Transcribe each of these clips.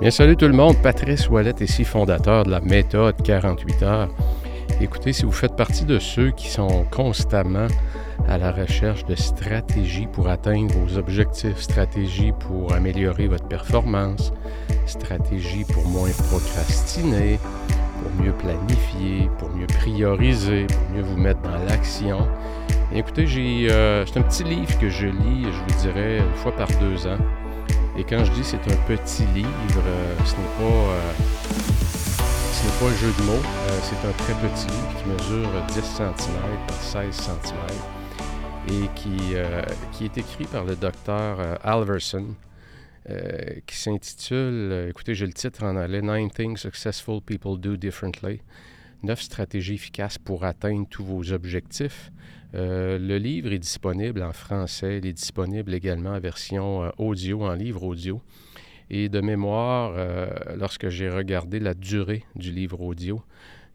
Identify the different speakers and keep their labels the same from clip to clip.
Speaker 1: Bien, salut tout le monde, Patrice Wallet ici, fondateur de la méthode 48 heures. Écoutez, si vous faites partie de ceux qui sont constamment à la recherche de stratégies pour atteindre vos objectifs, stratégies pour améliorer votre performance, stratégies pour moins procrastiner, pour mieux planifier, pour mieux prioriser, pour mieux vous mettre dans l'action. Écoutez, j'ai, euh, c'est un petit livre que je lis, je vous dirais, une fois par deux ans. Et quand je dis c'est un petit livre, euh, ce n'est pas, euh, pas un jeu de mots. Euh, c'est un très petit livre qui mesure 10 cm par 16 cm et qui, qui est écrit par le docteur Alverson, qui s'intitule, écoutez, j'ai le titre en anglais, Nine Things Successful People Do Differently. Neuf stratégies efficaces pour atteindre tous vos objectifs. Euh, le livre est disponible en français. Il est disponible également en version euh, audio, en livre audio. Et de mémoire, euh, lorsque j'ai regardé la durée du livre audio,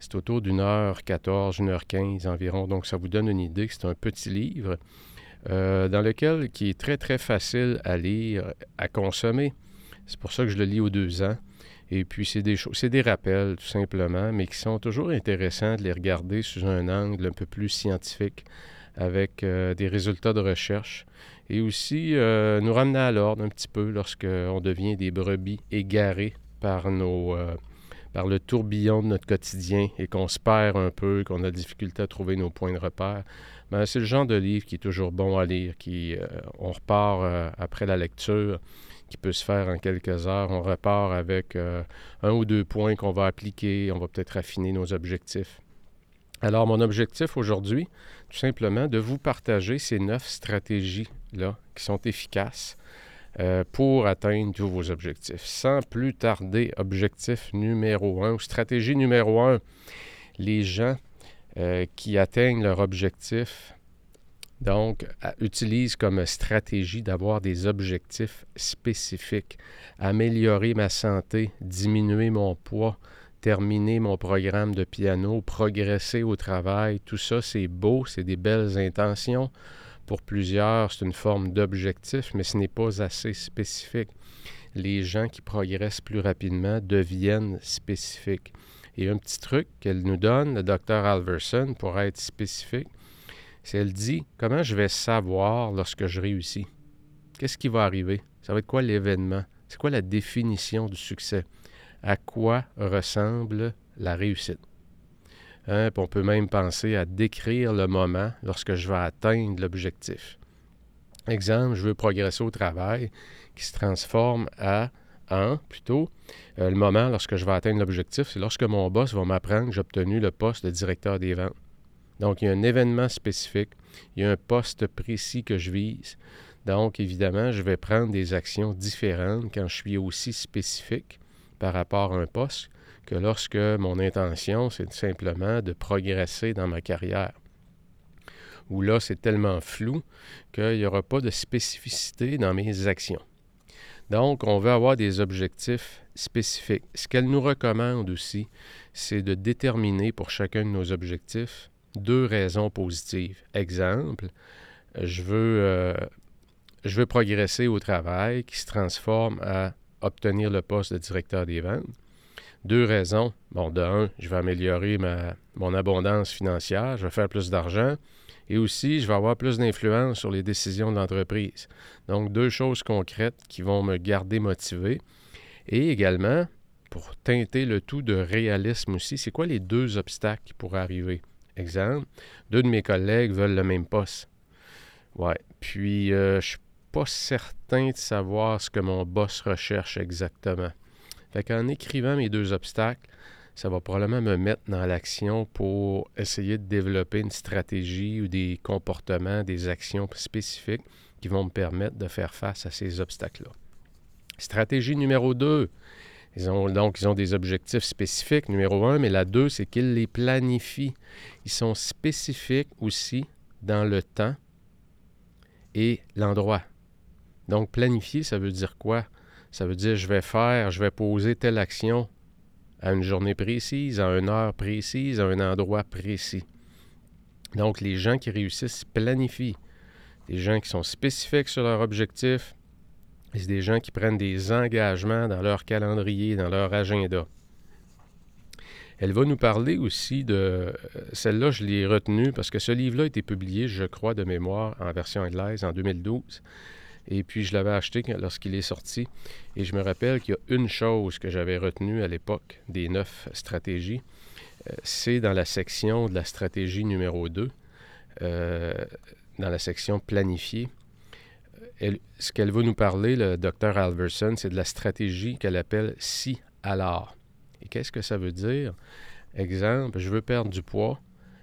Speaker 1: c'est autour d'une heure 14, une heure 15 environ. Donc, ça vous donne une idée que c'est un petit livre dans lequel qui est très, très facile à lire, à consommer. C'est pour ça que je le lis aux deux ans. Et puis, c'est des c'est des rappels, tout simplement, mais qui sont toujours intéressants de les regarder sous un angle un peu plus scientifique, avec euh, des résultats de recherche. Et aussi euh, nous ramener à l'ordre un petit peu lorsqu'on devient des brebis égarées par nos. Euh, par le tourbillon de notre quotidien et qu'on se perd un peu, qu'on a difficulté à trouver nos points de repère, ben, c'est le genre de livre qui est toujours bon à lire, qui on repart après la lecture qui peut se faire en quelques heures. On repart avec euh, un ou deux points qu'on va appliquer. On va peut-être affiner nos objectifs. Alors, mon objectif aujourd'hui, tout simplement, de vous partager ces neuf stratégies-là qui sont efficaces euh, pour atteindre tous vos objectifs. Sans plus tarder, objectif numéro un, ou stratégie numéro un, les gens euh, qui atteignent leur objectif donc, utilise comme stratégie d'avoir des objectifs spécifiques. Améliorer ma santé, diminuer mon poids, terminer mon programme de piano, progresser au travail, tout ça, c'est beau, c'est des belles intentions. Pour plusieurs, c'est une forme d'objectif, mais ce n'est pas assez spécifique. Les gens qui progressent plus rapidement deviennent spécifiques. Et un petit truc qu'elle nous donne, le docteur Alverson, pour être spécifique, c'est elle dit comment je vais savoir lorsque je réussis? Qu'est-ce qui va arriver? Ça va être quoi l'événement? C'est quoi la définition du succès? À quoi ressemble la réussite? Hein, on peut même penser à décrire le moment lorsque je vais atteindre l'objectif. Exemple, je veux progresser au travail qui se transforme à un, plutôt, euh, le moment lorsque je vais atteindre l'objectif, c'est lorsque mon boss va m'apprendre que j'ai obtenu le poste de directeur des ventes. Donc, il y a un événement spécifique, il y a un poste précis que je vise. Donc, évidemment, je vais prendre des actions différentes quand je suis aussi spécifique par rapport à un poste que lorsque mon intention, c'est simplement de progresser dans ma carrière. Où là, c'est tellement flou qu'il n'y aura pas de spécificité dans mes actions. Donc, on veut avoir des objectifs spécifiques. Ce qu'elle nous recommande aussi, c'est de déterminer pour chacun de nos objectifs deux raisons positives. Exemple, je veux, euh, je veux progresser au travail qui se transforme à obtenir le poste de directeur des ventes. Deux raisons. Bon, de un, je vais améliorer ma, mon abondance financière, je vais faire plus d'argent et aussi je vais avoir plus d'influence sur les décisions de l'entreprise. Donc, deux choses concrètes qui vont me garder motivé. Et également, pour teinter le tout de réalisme aussi, c'est quoi les deux obstacles qui pourraient arriver? Exemple, deux de mes collègues veulent le même poste. Ouais. Puis, je euh, je suis pas certain de savoir ce que mon boss recherche exactement. Fait qu'en écrivant mes deux obstacles, ça va probablement me mettre dans l'action pour essayer de développer une stratégie ou des comportements, des actions spécifiques qui vont me permettre de faire face à ces obstacles-là. Stratégie numéro 2, donc, ils ont des objectifs spécifiques, numéro un, mais la deux, c'est qu'ils les planifient. Ils sont spécifiques aussi dans le temps et l'endroit. Donc, planifier, ça veut dire quoi? Ça veut dire je vais faire, je vais poser telle action à une journée précise, à une heure précise, à un endroit précis. Donc, les gens qui réussissent planifient. Les gens qui sont spécifiques sur leur objectif C'est des gens qui prennent des engagements dans leur calendrier, dans leur agenda. Elle va nous parler aussi de... Euh, celle-là, je l'ai retenue parce que ce livre-là a été publié, je crois, de mémoire en version anglaise en 2012. Et puis, je l'avais acheté lorsqu'il est sorti. Et je me rappelle qu'il y a une chose que j'avais retenue à l'époque des neuf stratégies. Euh, c'est dans la section de la stratégie numéro 2, euh, dans la section planifiée. Ce qu'elle veut nous parler, le docteur Alverson, c'est de la stratégie qu'elle appelle si alors. Et qu'est-ce que ça veut dire? Exemple, je veux perdre du poids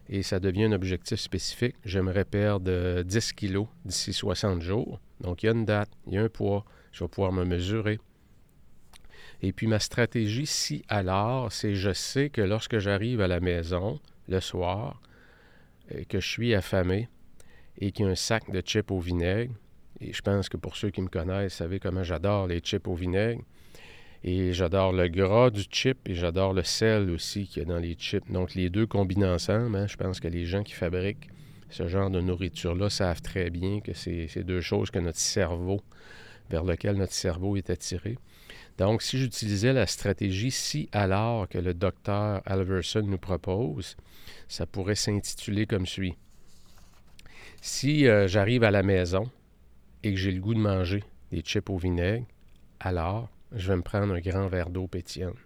Speaker 1: et ça devient un objectif spécifique. J'aimerais perdre 10 euh, kilos d'ici 60 jours. Donc, il y a une date, il y a un poids, je vais pouvoir me mesurer. Et puis, ma stratégie, si alors, c'est je sais que lorsque j'arrive à la maison le soir, et que je suis affamé et qu'il y a un sac de chips au vinaigre, et je pense que pour ceux qui me connaissent, savez comment j'adore les chips au vinaigre, et j'adore le gras du chip et j'adore le sel aussi qu'il y a dans les chips. Donc les deux combinés ensemble, hein, je pense que les gens qui fabriquent ce genre de nourriture-là savent très bien que c'est deux choses que notre cerveau, vers lequel notre cerveau est attiré. Donc si j'utilisais la stratégie si alors que le docteur Alverson nous propose, ça pourrait s'intituler comme suit. Si euh, j'arrive à la maison et que j'ai le goût de manger des chips au vinaigre, alors je vais me prendre un grand verre d'eau pétillante.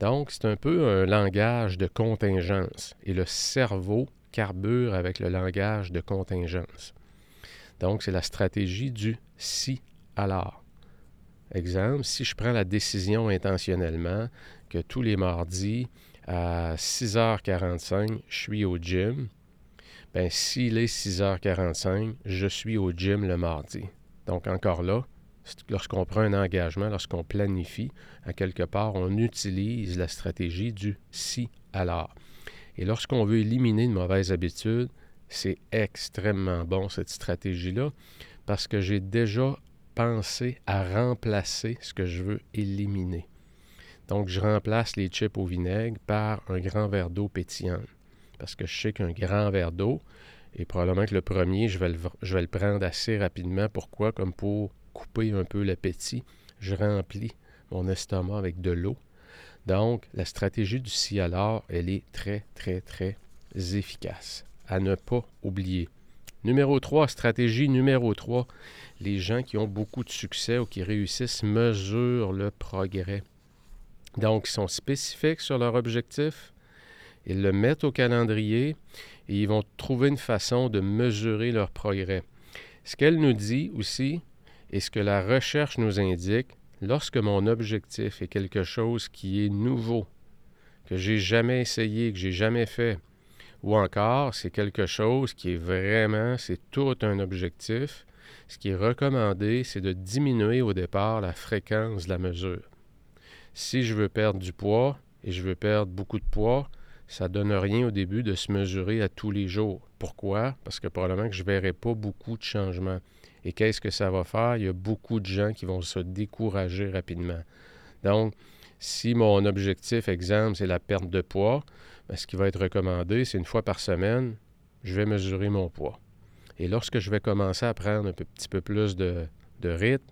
Speaker 1: Donc, c'est un peu un langage de contingence et le cerveau carbure avec le langage de contingence. Donc, c'est la stratégie du si alors. Exemple, si je prends la décision intentionnellement que tous les mardis à 6h45, je suis au gym, bien, s'il est 6h45, je suis au gym le mardi. Donc, encore là, lorsqu'on prend un engagement, lorsqu'on planifie, à quelque part, on utilise la stratégie du si alors. Et lorsqu'on veut éliminer une mauvaise habitude, c'est extrêmement bon cette stratégie-là parce que j'ai déjà pensé à remplacer ce que je veux éliminer. Donc, je remplace les chips au vinaigre par un grand verre d'eau pétillante. Parce que je sais qu'un grand verre d'eau, et probablement que le premier, je vais le, prendre assez rapidement. Pourquoi? Comme pour couper un peu l'appétit, je remplis mon estomac avec de l'eau. Donc, la stratégie du si alors, elle est très, très, très efficace. À ne pas oublier. Numéro 3, stratégie numéro 3, les gens qui ont beaucoup de succès ou qui réussissent mesurent le progrès. Donc, ils sont spécifiques sur leur objectif, ils le mettent au calendrier et ils vont trouver une façon de mesurer leur progrès. Ce qu'elle nous dit aussi, et ce que la recherche nous indique, lorsque mon objectif est quelque chose qui est nouveau, que j'ai jamais essayé, que j'ai jamais fait, ou encore c'est quelque chose qui est vraiment, c'est tout un objectif, ce qui est recommandé, c'est de diminuer au départ la fréquence de la mesure. Si je veux perdre du poids et je veux perdre beaucoup de poids, ça donne rien au début de se mesurer à tous les jours. Pourquoi? Parce que probablement que je ne verrai pas beaucoup de changements. Et qu'est-ce que ça va faire? Il y a beaucoup de gens qui vont se décourager rapidement. Donc, si mon objectif, exemple, c'est la perte de poids, bien, ce qui va être recommandé, c'est une fois par semaine, je vais mesurer mon poids. Et lorsque je vais commencer à prendre un petit peu plus de rythme,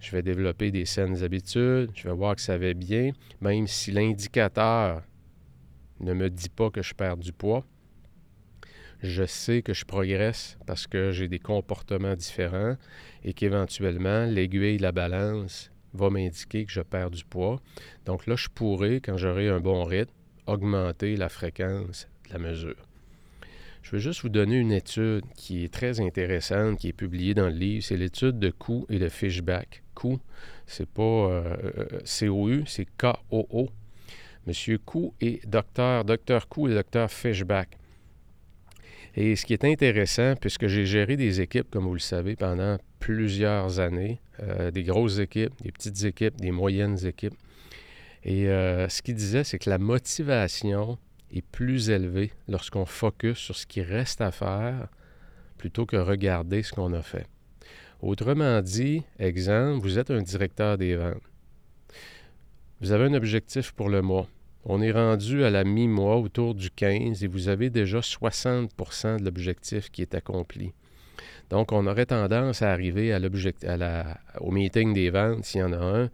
Speaker 1: je vais développer des saines habitudes, je vais voir que ça va bien, même si l'indicateur ne me dit pas que je perds du poids, je sais que je progresse parce que j'ai des comportements différents et qu'éventuellement, l'aiguille, la balance va m'indiquer que je perds du poids. Donc là, je pourrais, quand j'aurai un bon rythme, augmenter la fréquence de la mesure. Je veux juste vous donner une étude qui est très intéressante, qui est publiée dans le livre. C'est l'étude de coût et de Fishback. Coût, c'est pas euh, euh, COU, c'est K-O-O. Monsieur Coût et docteur, docteur et docteur Fishback. Et ce qui est intéressant, puisque j'ai géré des équipes, comme vous le savez, pendant plusieurs années, euh, des grosses équipes, des petites équipes, des moyennes équipes. Et euh, ce qu'il disait, c'est que la motivation est plus élevée lorsqu'on focus sur ce qui reste à faire plutôt que regarder ce qu'on a fait. Autrement dit, exemple, vous êtes un directeur des ventes. Vous avez un objectif pour le mois. On est rendu à la mi-mois, autour du 15, et vous avez déjà 60% de l'objectif qui est accompli. Donc, on aurait tendance à arriver à au meeting des ventes, s'il y en a un,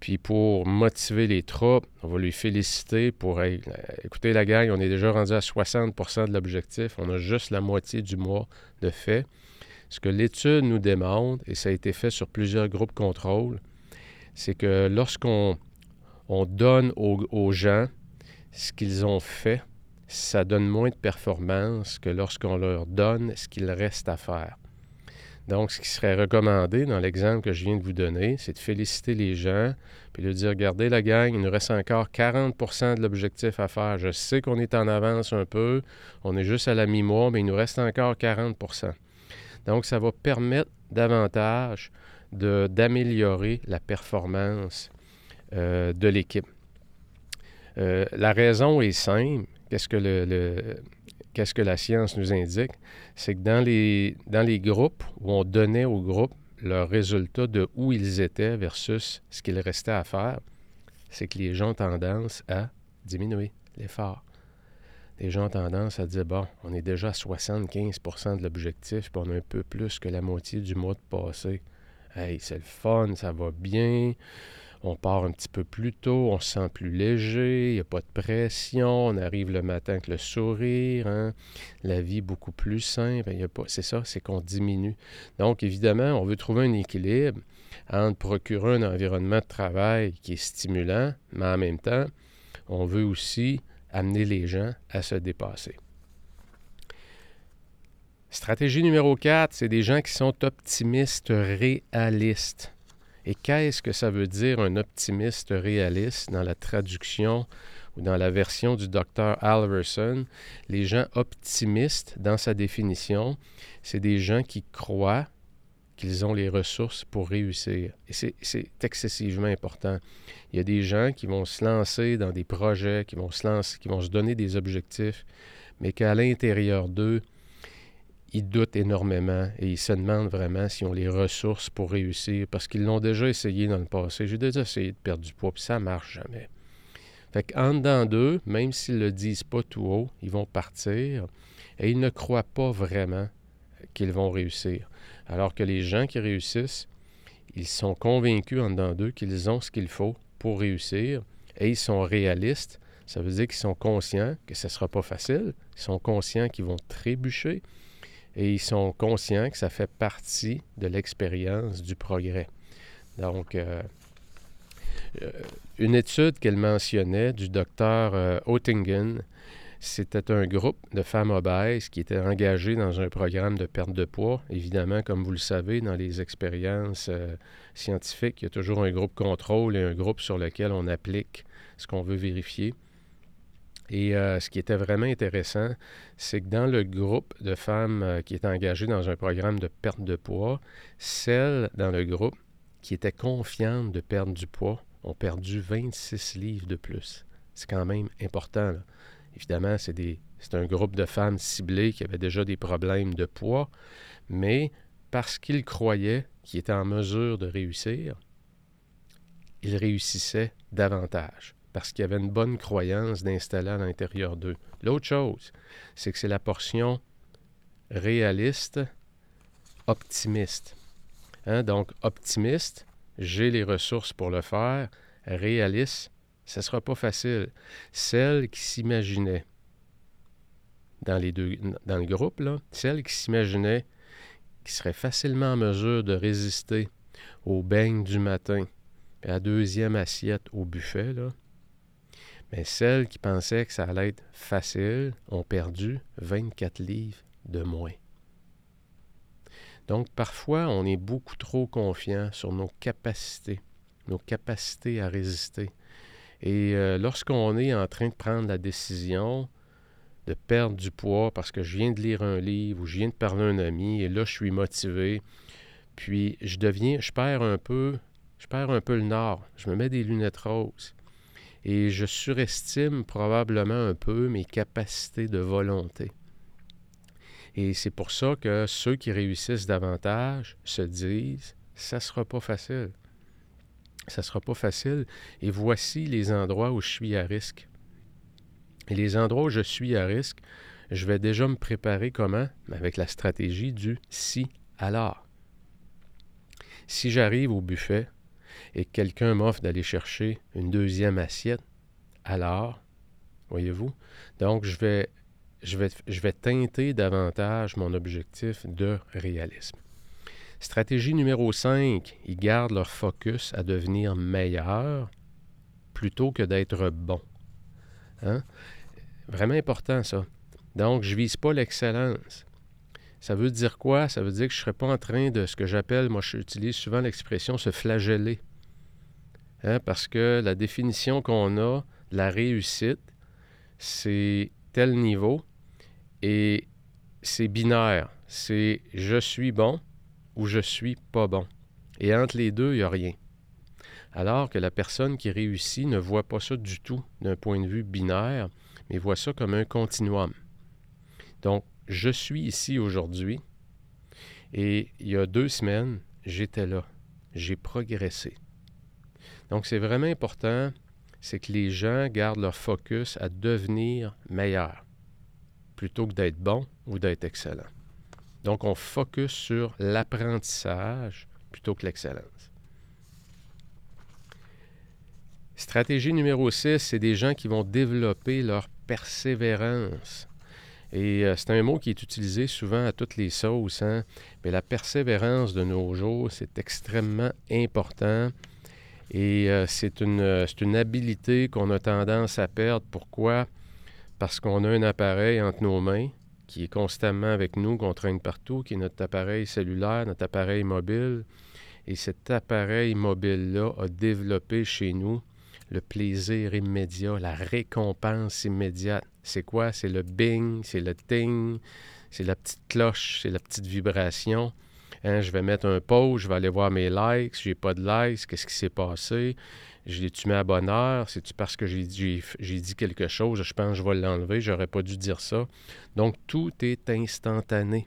Speaker 1: puis pour motiver les troupes, on va lui féliciter pour écouter la gang, on est déjà rendu à 60% de l'objectif, on a juste la moitié du mois de fait. Ce que l'étude nous demande, et ça a été fait sur plusieurs groupes contrôle, c'est que lorsqu'on on donne aux, gens ce qu'ils ont fait, ça donne moins de performance que lorsqu'on leur donne ce qu'il reste à faire. Donc, ce qui serait recommandé dans l'exemple que je viens de vous donner, c'est de féliciter les gens, puis de dire, regardez la gang, il nous reste encore 40% de l'objectif à faire. Je sais qu'on est en avance un peu, on est juste à la mi-mois, mais il nous reste encore 40% Donc, ça va permettre davantage d'améliorer la performance euh, de l'équipe. Euh, la raison est simple. Qu'est-ce que, le, qu'est-ce que la science nous indique? C'est que dans les, dans les groupes où on donnait aux groupes leurs résultats de où ils étaient versus ce qu'il restait à faire, c'est que les gens ont tendance à diminuer l'effort. Les gens ont tendance à dire, bon, on est déjà à 75% de l'objectif, puis on a un peu plus que la moitié du mois de passé. Hey, c'est le fun, ça va bien. On part un petit peu plus tôt, on se sent plus léger, il n'y a pas de pression, on arrive le matin avec le sourire, hein. la vie beaucoup plus simple. c'est ça, c'est qu'on diminue. Donc, évidemment, on veut trouver un équilibre entre procurer un environnement de travail qui est stimulant, mais en même temps, on veut aussi amener les gens à se dépasser. Stratégie numéro 4, c'est des gens qui sont optimistes réalistes. Et qu'est-ce que ça veut dire un optimiste réaliste dans la traduction ou dans la version du docteur Alverson? Les gens optimistes, dans sa définition, c'est des gens qui croient qu'ils ont les ressources pour réussir. Et c'est excessivement important. Il y a des gens qui vont se lancer dans des projets, qui vont se lancer, qui vont se donner des objectifs, mais qu'à l'intérieur d'eux, ils doutent énormément et ils se demandent vraiment s'ils ont les ressources pour réussir parce qu'ils l'ont déjà essayé dans le passé. J'ai déjà essayé de perdre du poids, puis ça ne marche jamais. Fait qu'en dedans d'eux, même s'ils ne le disent pas tout haut, ils vont partir et ils ne croient pas vraiment qu'ils vont réussir. Alors que les gens qui réussissent, ils sont convaincus en dedans d'eux qu'ils ont ce qu'il faut pour réussir et ils sont réalistes. Ça veut dire qu'ils sont conscients que ce ne sera pas facile. Ils sont conscients qu'ils vont trébucher et ils sont conscients que ça fait partie de l'expérience du progrès. Donc, euh, euh, une étude qu'elle mentionnait du docteur euh, Oettingen, c'était un groupe de femmes obèses qui étaient engagées dans un programme de perte de poids. Évidemment, comme vous le savez, dans les expériences scientifiques, il y a toujours un groupe contrôle et un groupe sur lequel on applique ce qu'on veut vérifier. Et euh, ce qui était vraiment intéressant, c'est que dans le groupe de femmes euh, qui étaient engagées dans un programme de perte de poids, celles dans le groupe qui étaient confiantes de perdre du poids ont perdu 26 livres de plus. C'est quand même important. Évidemment, c'est, c'est un groupe de femmes ciblées qui avaient déjà des problèmes de poids, mais parce qu'ils croyaient qu'ils étaient en mesure de réussir, ils réussissaient davantage parce qu'il y avait une bonne croyance d'installer à l'intérieur d'eux. L'autre chose, c'est que c'est la portion réaliste, optimiste. Hein? Donc, optimiste, j'ai les ressources pour le faire. Réaliste, ce ne sera pas facile. Celle qui s'imaginait, dans, les deux, dans le groupe, là, celle qui s'imaginait qui serait facilement en mesure de résister au beigne du matin, à deuxième assiette au buffet, là, mais celles qui pensaient que ça allait être facile ont perdu 24 livres de moins. Donc parfois, on est beaucoup trop confiant sur nos capacités, nos capacités à résister. Et euh, lorsqu'on est en train de prendre la décision de perdre du poids parce que je viens de lire un livre ou je viens de parler à un ami et là je suis motivé, puis je deviens, je un peu, je perds un peu le nord, je me mets des lunettes roses et je surestime probablement un peu mes capacités de volonté. Et c'est pour ça que ceux qui réussissent davantage se disent ça ne sera pas facile. Ça ne sera pas facile. Et voici les endroits où je suis à risque. Et les endroits où je suis à risque, je vais déjà me préparer comment? Avec la stratégie du si alors. Si j'arrive au buffet et que quelqu'un m'offre d'aller chercher une deuxième assiette, alors, voyez-vous, donc je vais, je, teinter davantage mon objectif de réalisme. Stratégie numéro 5, ils gardent leur focus à devenir meilleur plutôt que d'être bon. Hein? Vraiment important ça. Donc, je ne vise pas l'excellence. Ça veut dire quoi? Ça veut dire que je ne serai pas en train de ce que j'appelle, moi j'utilise souvent l'expression se flageller. Hein? Parce que la définition qu'on a de la réussite, c'est tel niveau et c'est binaire. C'est je suis bon ou je suis pas bon. Et entre les deux, il n'y a rien. Alors que la personne qui réussit ne voit pas ça du tout d'un point de vue binaire, mais voit ça comme un continuum. Donc, je suis ici aujourd'hui et il y a deux semaines, j'étais là. J'ai progressé. Donc, c'est vraiment important, c'est que les gens gardent leur focus à devenir meilleurs plutôt que d'être bon ou d'être excellent. Donc, on focus sur l'apprentissage plutôt que l'excellence. Stratégie numéro 6, c'est des gens qui vont développer leur persévérance. Et euh, c'est un mot qui est utilisé souvent à toutes les sauces, hein. mais la persévérance de nos jours, c'est extrêmement important. Et euh, c'est une, une, habilité qu'on a tendance à perdre. Pourquoi? Parce qu'on a un appareil entre nos mains qui est constamment avec nous, qu'on traîne partout, qui est notre appareil cellulaire, notre appareil mobile. Et cet appareil mobile-là a développé chez nous le plaisir immédiat, la récompense immédiate. C'est quoi? C'est le bing, c'est le ting, c'est la petite cloche, c'est la petite vibration. Hein, je vais mettre un pause, je vais aller voir mes likes, j'ai pas de likes, qu'est-ce qui s'est passé? Je l'ai-tu à bonne heure? C'est-tu parce que j'ai dit, dit, quelque chose? Je pense que je vais l'enlever, j'aurais pas dû dire ça. Donc, tout est instantané.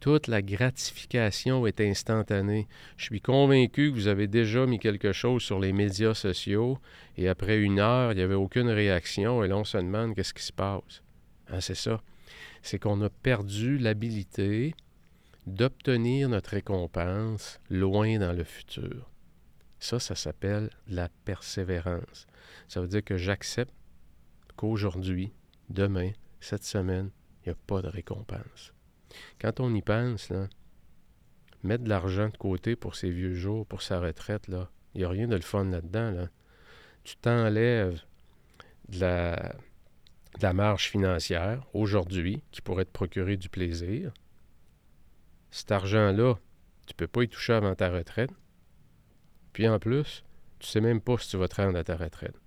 Speaker 1: Toute la gratification est instantanée. Je suis convaincu que vous avez déjà mis quelque chose sur les médias sociaux et après une heure, il n'y avait aucune réaction et là, on se demande qu'est-ce qui se passe. Hein, c'est ça. C'est qu'on a perdu l'habilité d'obtenir notre récompense loin dans le futur. Ça, ça s'appelle la persévérance. Ça veut dire que j'accepte qu'aujourd'hui, demain, cette semaine, il n'y a pas de récompense. Quand on y pense, mettre de l'argent de côté pour ses vieux jours, pour sa retraite, là, il n'y a rien de le fun là-dedans. Là. Tu t'enlèves de la, de la marge financière aujourd'hui qui pourrait te procurer du plaisir. Cet argent-là, tu ne peux pas y toucher avant ta retraite. Puis en plus, tu ne sais même pas si tu vas te rendre à ta retraite.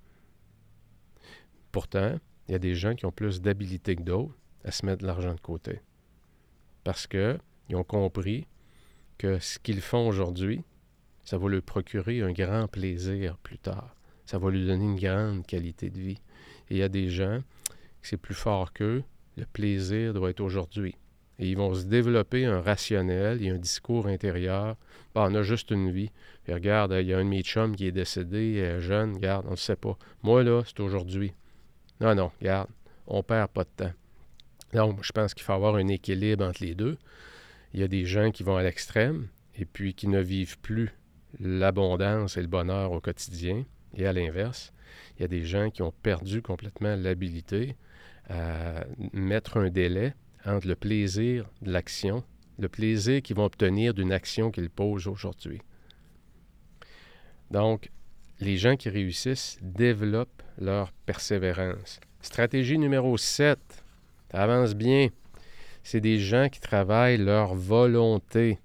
Speaker 1: Pourtant, il y a des gens qui ont plus d'habilité que d'autres à se mettre de l'argent de côté parce qu'ils ont compris que ce qu'ils font aujourd'hui, ça va leur procurer un grand plaisir plus tard. Ça va lui donner une grande qualité de vie. Et il y a des gens c'est plus fort qu'eux, le plaisir doit être aujourd'hui. Et ils vont se développer un rationnel et un discours intérieur. on a juste une vie. Regarde, il y a un de mes chums qui est décédé, euh, jeune, regarde, on ne sait pas. Moi, là, c'est aujourd'hui. Non, non, regarde, on perd pas de temps. Donc, je pense qu'il faut avoir un équilibre entre les deux. Il y a des gens qui vont à l'extrême et puis qui ne vivent plus l'abondance et le bonheur au quotidien. Et à l'inverse, il y a des gens qui ont perdu complètement l'habilité à mettre un délai entre le plaisir de l'action, le plaisir qu'ils vont obtenir d'une action qu'ils posent aujourd'hui. Donc, les gens qui réussissent développent leur persévérance. Stratégie numéro 7, ça avance bien. C'est des gens qui travaillent leur volonté.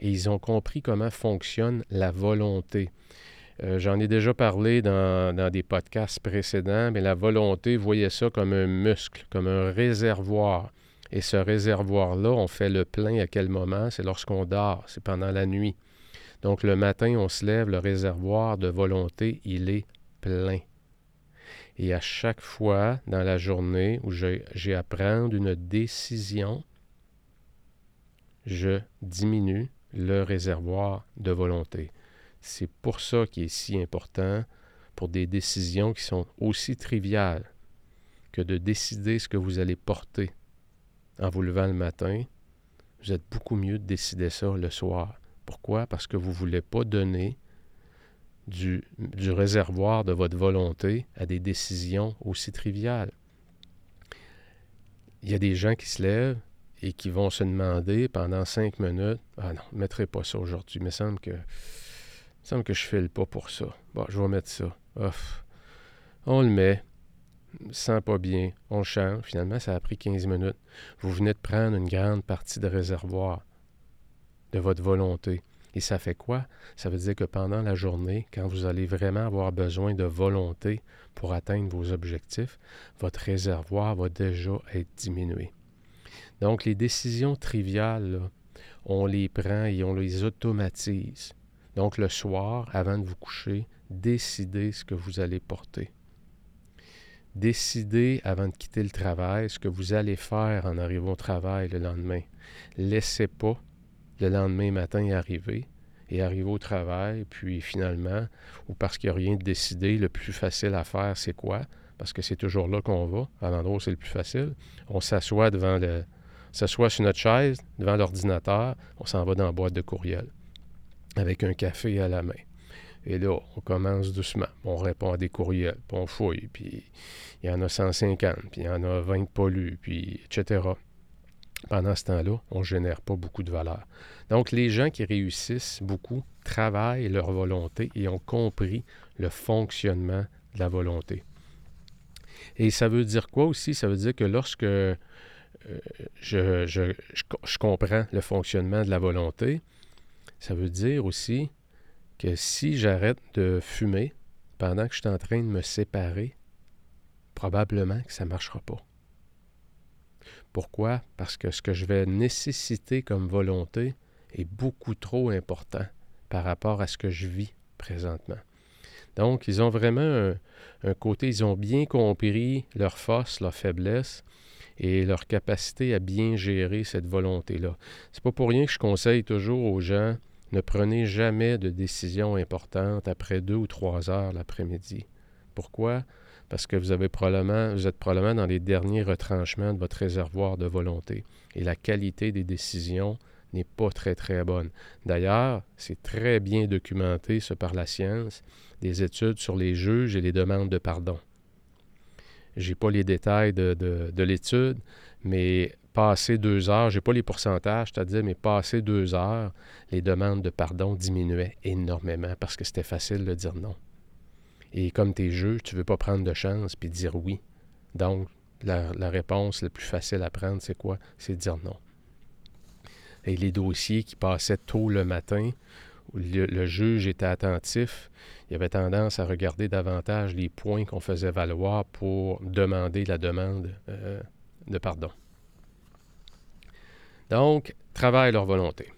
Speaker 1: Et ils ont compris comment fonctionne la volonté. Euh, j'en ai déjà parlé dans, dans, des podcasts précédents, mais la volonté, voyez ça comme un muscle, comme un réservoir. Et ce réservoir-là, on fait le plein à quel moment? C'est lorsqu'on dort, c'est pendant la nuit. Donc le matin, on se lève, le réservoir de volonté, il est plein. Et à chaque fois dans la journée où j'ai à prendre une décision, je diminue le réservoir de volonté. C'est pour ça qu'il est si important pour des décisions qui sont aussi triviales que de décider ce que vous allez porter en vous levant le matin, vous êtes beaucoup mieux de décider ça le soir. Pourquoi? Parce que vous ne voulez pas donner du, réservoir de votre volonté à des décisions aussi triviales. Il y a des gens qui se lèvent et qui vont se demander pendant cinq minutes Ah non, je ne mettrai pas ça aujourd'hui. Me semble que, semble que je file pas pour ça. Bon, je vais mettre ça. On le met sent pas bien, on change. Finalement, ça a pris 15 minutes. Vous venez de prendre une grande partie de réservoir de votre volonté. Et ça fait quoi? Ça veut dire que pendant la journée, quand vous allez vraiment avoir besoin de volonté pour atteindre vos objectifs, votre réservoir va déjà être diminué. Donc, les décisions triviales, on les prend et on les automatise. Donc, le soir, avant de vous coucher, décidez ce que vous allez porter. Décidez avant de quitter le travail ce que vous allez faire en arrivant au travail le lendemain. Laissez pas le lendemain matin arriver et arriver au travail, puis finalement, ou parce qu'il n'y a rien de décidé, le plus facile à faire, c'est quoi? Parce que c'est toujours là qu'on va, à l'endroit où c'est le plus facile. On s'assoit devant le. s'assoit sur notre chaise, devant l'ordinateur, on s'en va dans la boîte de courriel, avec un café à la main. Et là, on commence doucement. On répond à des courriels, puis on fouille, puis il y en a 150, puis il y en a 20 pollus, puis etc. Pendant ce temps-là, on ne génère pas beaucoup de valeur. Donc, les gens qui réussissent beaucoup travaillent leur volonté et ont compris le fonctionnement de la volonté. Et ça veut dire quoi aussi? Ça veut dire que lorsque euh, je, je, je comprends le fonctionnement de la volonté, ça veut dire aussi que si j'arrête de fumer pendant que je suis en train de me séparer, probablement que ça ne marchera pas. Pourquoi? Parce que ce que je vais nécessiter comme volonté est beaucoup trop important par rapport à ce que je vis présentement. Donc, ils ont vraiment un, côté, ils ont bien compris leurs forces, leurs faiblesses et leur capacité à bien gérer cette volonté-là. C'est pas pour rien que je conseille toujours aux gens ne prenez jamais de décision importante après deux ou trois heures l'après-midi. Pourquoi? Parce que vous, êtes probablement dans les derniers retranchements de votre réservoir de volonté. Et la qualité des décisions n'est pas très, très bonne. D'ailleurs, c'est très bien documenté, ce par la science, des études sur les juges et les demandes de pardon. Je n'ai pas les détails de, de l'étude, mais passé deux heures, je n'ai pas les pourcentages, c'est-à-dire, mais passé deux heures, les demandes de pardon diminuaient énormément parce que c'était facile de dire non. Et comme tes jeux, tu ne veux pas prendre de chance puis dire oui. Donc, la, réponse la plus facile à prendre, c'est quoi? C'est dire non. Et les dossiers qui passaient tôt le matin, où le, juge était attentif, il avait tendance à regarder davantage les points qu'on faisait valoir pour demander la demande euh, de pardon. Donc, travaillent leur volonté.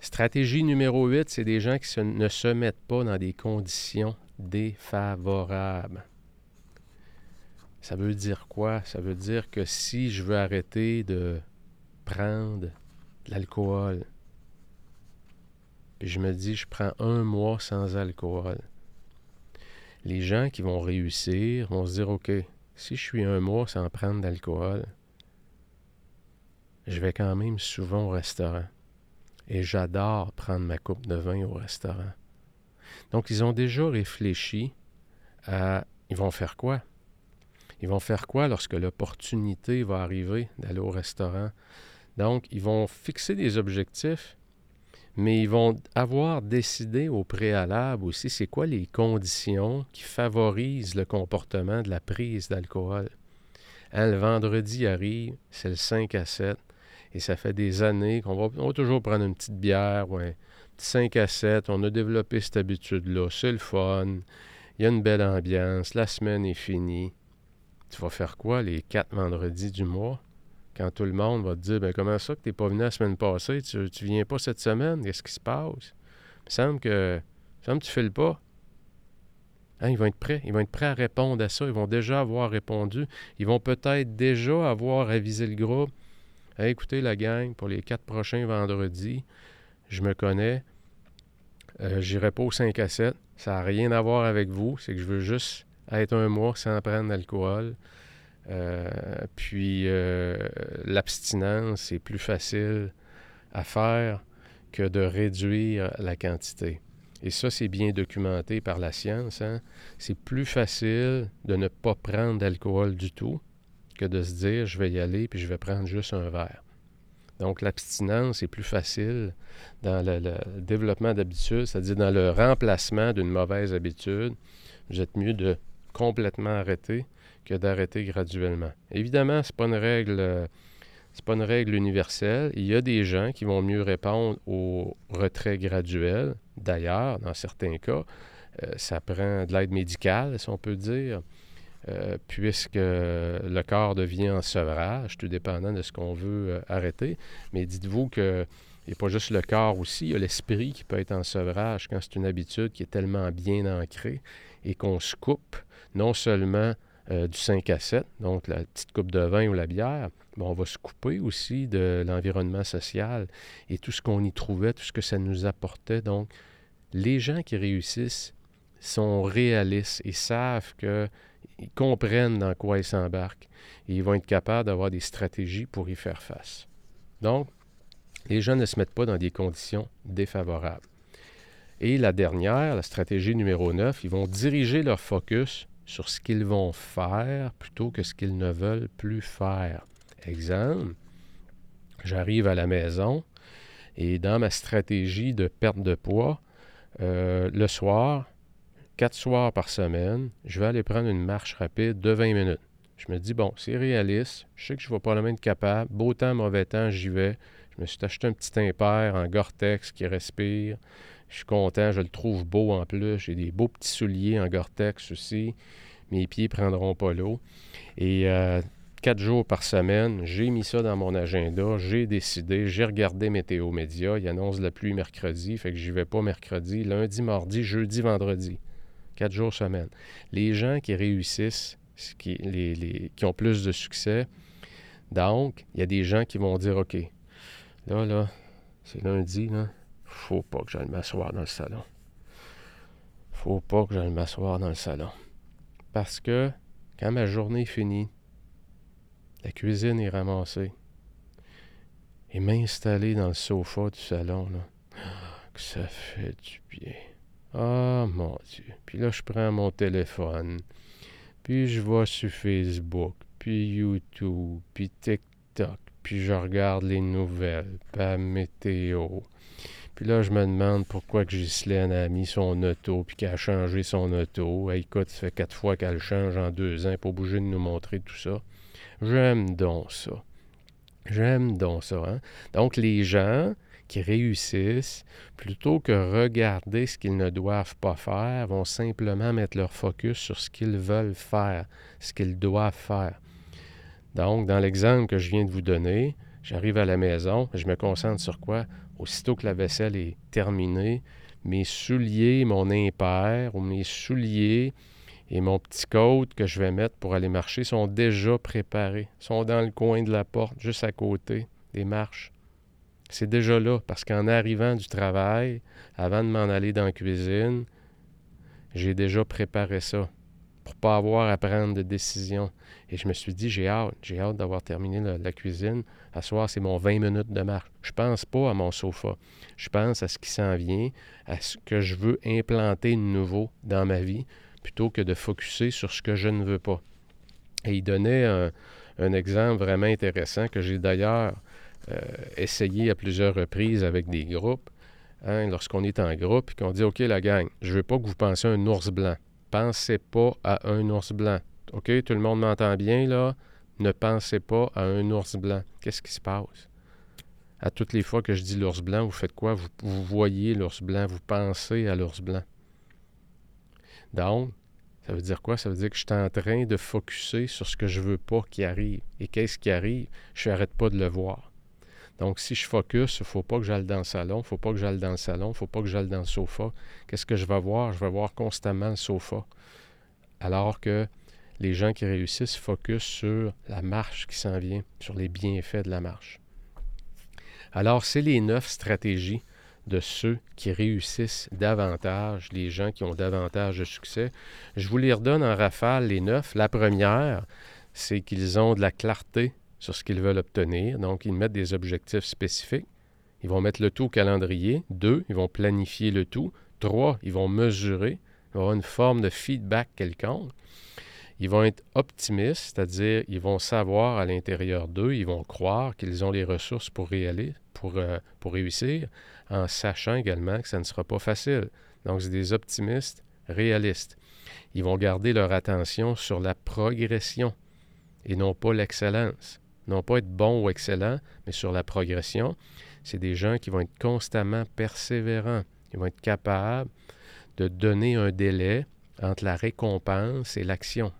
Speaker 1: Stratégie numéro 8, c'est des gens qui ne se mettent pas dans des conditions défavorables. Ça veut dire quoi? Ça veut dire que si je veux arrêter de prendre de l'alcool, je me dis, je prends un mois sans alcool, les gens qui vont réussir vont se dire, OK, si je suis un mois sans prendre d'alcool, je vais quand même souvent au restaurant. Et j'adore prendre ma coupe de vin au restaurant. Donc, ils ont déjà réfléchi à ils vont faire quoi? Ils vont faire quoi lorsque l'opportunité va arriver d'aller au restaurant? Donc, ils vont fixer des objectifs, mais ils vont avoir décidé au préalable aussi c'est quoi les conditions qui favorisent le comportement de la prise d'alcool? Hein, le vendredi arrive, c'est le 5 à 7. Et ça fait des années qu'on va, toujours prendre une petite bière, 5 à 7. On a développé cette habitude-là. C'est le fun. Il y a une belle ambiance. La semaine est finie. Tu vas faire quoi les quatre vendredis du mois? Quand tout le monde va te dire ben comment ça que tu n'es pas venu la semaine passée? Tu ne viens pas cette semaine? Qu'est-ce qui se passe? Il me semble que, il semble que tu files pas. Hein, ils vont être prêts. Ils vont être prêts à répondre à ça. Ils vont déjà avoir répondu. Ils vont peut-être déjà avoir avisé le groupe écoutez la gang, pour les quatre prochains vendredis, je me connais. Euh, J'irai pas au 5 à 7. Ça n'a rien à voir avec vous. C'est que je veux juste être un mois sans prendre d'alcool. Euh, puis l'abstinence est plus facile à faire que de réduire la quantité. Et ça, c'est bien documenté par la science. Hein. C'est plus facile de ne pas prendre d'alcool du tout que de se dire je vais y aller puis je vais prendre juste un verre. Donc, l'abstinence est plus facile dans le, développement d'habitudes, c'est-à-dire dans le remplacement d'une mauvaise habitude. Vous êtes mieux de complètement arrêter que d'arrêter graduellement. Évidemment, ce n'est pas une règle. C'est pas une règle universelle. Il y a des gens qui vont mieux répondre au retrait graduel. D'ailleurs, dans certains cas, euh, ça prend de l'aide médicale, si on peut dire. Euh, puisque le corps devient en sevrage, tout dépendant de ce qu'on veut euh, arrêter. Mais dites-vous que il n'y a pas juste le corps aussi, il y a l'esprit qui peut être en sevrage quand c'est une habitude qui est tellement bien ancrée et qu'on se coupe non seulement euh, du 5 à 7, donc la petite coupe de vin ou la bière, mais on va se couper aussi de l'environnement social et tout ce qu'on y trouvait, tout ce que ça nous apportait. Donc, les gens qui réussissent sont réalistes et savent que ils comprennent dans quoi ils s'embarquent et ils vont être capables d'avoir des stratégies pour y faire face. Donc, les gens ne se mettent pas dans des conditions défavorables. Et la dernière, la stratégie numéro 9, ils vont diriger leur focus sur ce qu'ils vont faire plutôt que ce qu'ils ne veulent plus faire. Exemple, j'arrive à la maison et dans ma stratégie de perte de poids, euh, le soir, quatre soirs par semaine, je vais aller prendre une marche rapide de 20 minutes. Je me dis, bon, c'est réaliste, je sais que je vais pas probablement être capable, beau temps, mauvais temps, j'y vais. Je me suis acheté un petit impair en Gore-Tex qui respire. Je suis content, je le trouve beau en plus. J'ai des beaux petits souliers en Gore-Tex aussi. Mes pieds ne prendront pas l'eau. Et euh, quatre jours par semaine, j'ai mis ça dans mon agenda, j'ai décidé, j'ai regardé Météo Média, il annonce la pluie mercredi, fait que j'y vais pas mercredi, lundi, mardi, jeudi, vendredi. Quatre jours semaine. Les gens qui réussissent, qui, les, qui ont plus de succès, donc, il y a des gens qui vont dire OK, là, là, c'est lundi, là, faut pas que j'aille m'asseoir dans le salon. Faut pas que j'aille m'asseoir dans le salon. Parce que quand ma journée est finie, la cuisine est ramassée, et m'installer dans le sofa du salon, là, que ça fait du bien. Ah, mon Dieu. Puis là, je prends mon téléphone. Puis je vois sur Facebook, puis YouTube, puis TikTok, puis je regarde les nouvelles, la météo. Puis là, je me demande pourquoi que Ghislaine a mis son auto, puis qu'elle a changé son auto. écoute, ça fait quatre fois qu'elle change en deux ans, pour bouger de nous montrer tout ça. J'aime donc ça. J'aime donc ça. Hein? Donc, les gens qui réussissent, plutôt que regarder ce qu'ils ne doivent pas faire, vont simplement mettre leur focus sur ce qu'ils veulent faire, ce qu'ils doivent faire. Donc, dans l'exemple que je viens de vous donner, j'arrive à la maison, je me concentre sur quoi? Aussitôt que la vaisselle est terminée, mes souliers, mon impair ou mes souliers et mon petit coat que je vais mettre pour aller marcher sont déjà préparés, sont dans le coin de la porte, juste à côté des marches. C'est déjà là, parce qu'en arrivant du travail, avant de m'en aller dans la cuisine, j'ai déjà préparé ça pour pas avoir à prendre de décision. Et je me suis dit, j'ai hâte, j'ai hâte d'avoir terminé la, cuisine. À soir, c'est mon 20 minutes de marche. Je pense pas à mon sofa. Je pense à ce qui s'en vient, à ce que je veux implanter de nouveau dans ma vie, plutôt que de focuser sur ce que je ne veux pas. Et il donnait un exemple vraiment intéressant que j'ai d'ailleurs euh, essayer à plusieurs reprises avec des groupes. Hein, lorsqu'on est en groupe et qu'on dit OK, la gang, je ne veux pas que vous pensiez à un ours blanc. Pensez pas à un ours blanc. OK, tout le monde m'entend bien là. Ne pensez pas à un ours blanc. Qu'est-ce qui se passe? À toutes les fois que je dis l'ours blanc, vous faites quoi? Vous, vous voyez l'ours blanc, vous pensez à l'ours blanc. Donc, ça veut dire quoi? Ça veut dire que je suis en train de focuser sur ce que je veux pas qui arrive. Et qu'est-ce qui arrive? Je n'arrête pas de le voir. Donc, si je focus, il ne faut pas que j'aille dans le salon, il ne faut pas que j'aille dans le salon, il ne faut pas que j'aille dans le sofa. Qu'est-ce que je vais voir? Je vais voir constamment le sofa. Alors que les gens qui réussissent focus sur la marche qui s'en vient, sur les bienfaits de la marche. Alors, c'est les neuf stratégies de ceux qui réussissent davantage, les gens qui ont davantage de succès. Je vous les redonne en rafale, les neuf. La première, c'est qu'ils ont de la clarté sur ce qu'ils veulent obtenir. Donc, ils mettent des objectifs spécifiques. Ils vont mettre le tout au calendrier. Deux, ils vont planifier le tout. Trois, ils vont mesurer. Il va avoir une forme de feedback quelconque. Ils vont être optimistes, c'est-à-dire ils vont savoir à l'intérieur d'eux, ils vont croire qu'ils ont les ressources pour, pour, euh, pour réussir, en sachant également que ça ne sera pas facile. Donc, c'est des optimistes réalistes. Ils vont garder leur attention sur la progression et non pas l'excellence. Non pas être bon ou excellent, mais sur la progression. C'est des gens qui vont être constamment persévérants. Ils vont être capables de donner un délai entre la récompense et l'action.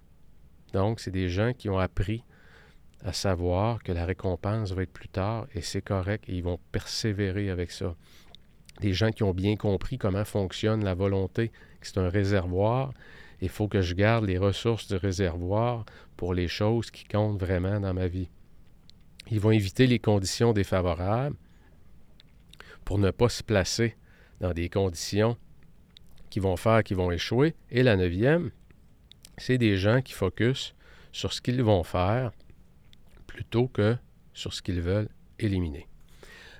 Speaker 1: Donc, c'est des gens qui ont appris à savoir que la récompense va être plus tard et c'est correct et ils vont persévérer avec ça. Des gens qui ont bien compris comment fonctionne la volonté, que c'est un réservoir. Il faut que je garde les ressources du réservoir pour les choses qui comptent vraiment dans ma vie. Ils vont éviter les conditions défavorables pour ne pas se placer dans des conditions qui vont faire qu'ils vont échouer. Et la neuvième, c'est des gens qui focusent sur ce qu'ils vont faire plutôt que sur ce qu'ils veulent éliminer.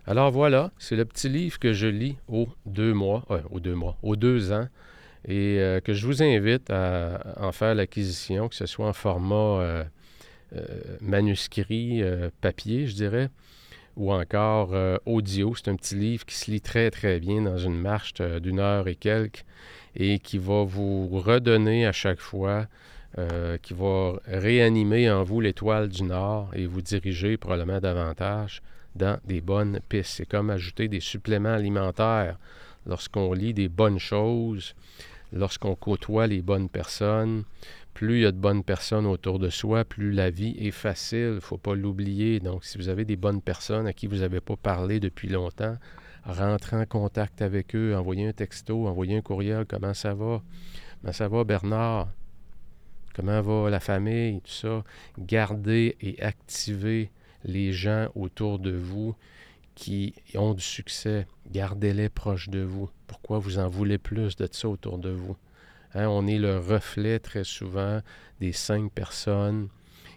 Speaker 1: Alors voilà, c'est le petit livre que je lis aux deux mois, aux deux mois, deux ans, et euh, que je vous invite à en faire l'acquisition, que ce soit en format euh, manuscrit, papier, je dirais, ou encore audio. C'est un petit livre qui se lit très très bien dans une marche d'une heure et quelques et qui va vous redonner à chaque fois, euh, qui va réanimer en vous l'étoile du Nord et vous diriger probablement davantage dans des bonnes pistes. C'est comme ajouter des suppléments alimentaires lorsqu'on lit des bonnes choses, lorsqu'on côtoie les bonnes personnes. Plus il y a de bonnes personnes autour de soi, plus la vie est facile. Il ne faut pas l'oublier. Donc, si vous avez des bonnes personnes à qui vous n'avez pas parlé depuis longtemps, rentrer en contact avec eux, envoyer un texto, envoyer un courriel, comment ça va? Comment ça va Bernard? Comment va la famille? Tout ça? Gardez et activez les gens autour de vous qui ont du succès. Gardez-les proches de vous. Pourquoi vous en voulez plus de ça autour de vous? Hein, on est le reflet très souvent des cinq personnes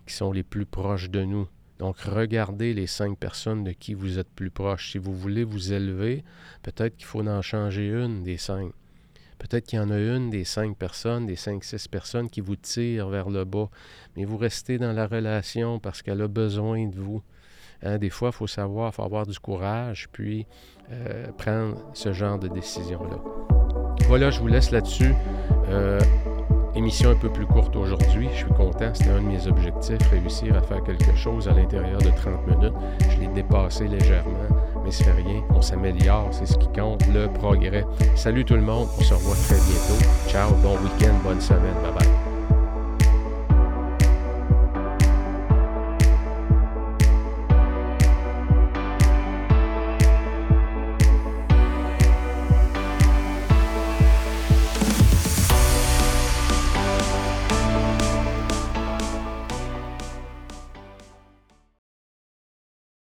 Speaker 1: qui sont les plus proches de nous. Donc, regardez les cinq personnes de qui vous êtes plus proche. Si vous voulez vous élever, peut-être qu'il faut en changer une des cinq. Peut-être qu'il y en a une des cinq personnes, des cinq, six personnes qui vous tirent vers le bas. Mais vous restez dans la relation parce qu'elle a besoin de vous. Hein, des fois, il faut savoir, il faut avoir du courage, puis euh, prendre ce genre de décision-là. Voilà, je vous laisse là-dessus. Euh, Émission un peu plus courte aujourd'hui. Je suis content. C'était un de mes objectifs, réussir à faire quelque chose à l'intérieur de 30 minutes. Je l'ai dépassé légèrement, mais c'est rien. On s'améliore. C'est ce qui compte, le progrès. Salut tout le monde. On se revoit très bientôt. Ciao. Bon week-end. Bonne semaine. Bye bye.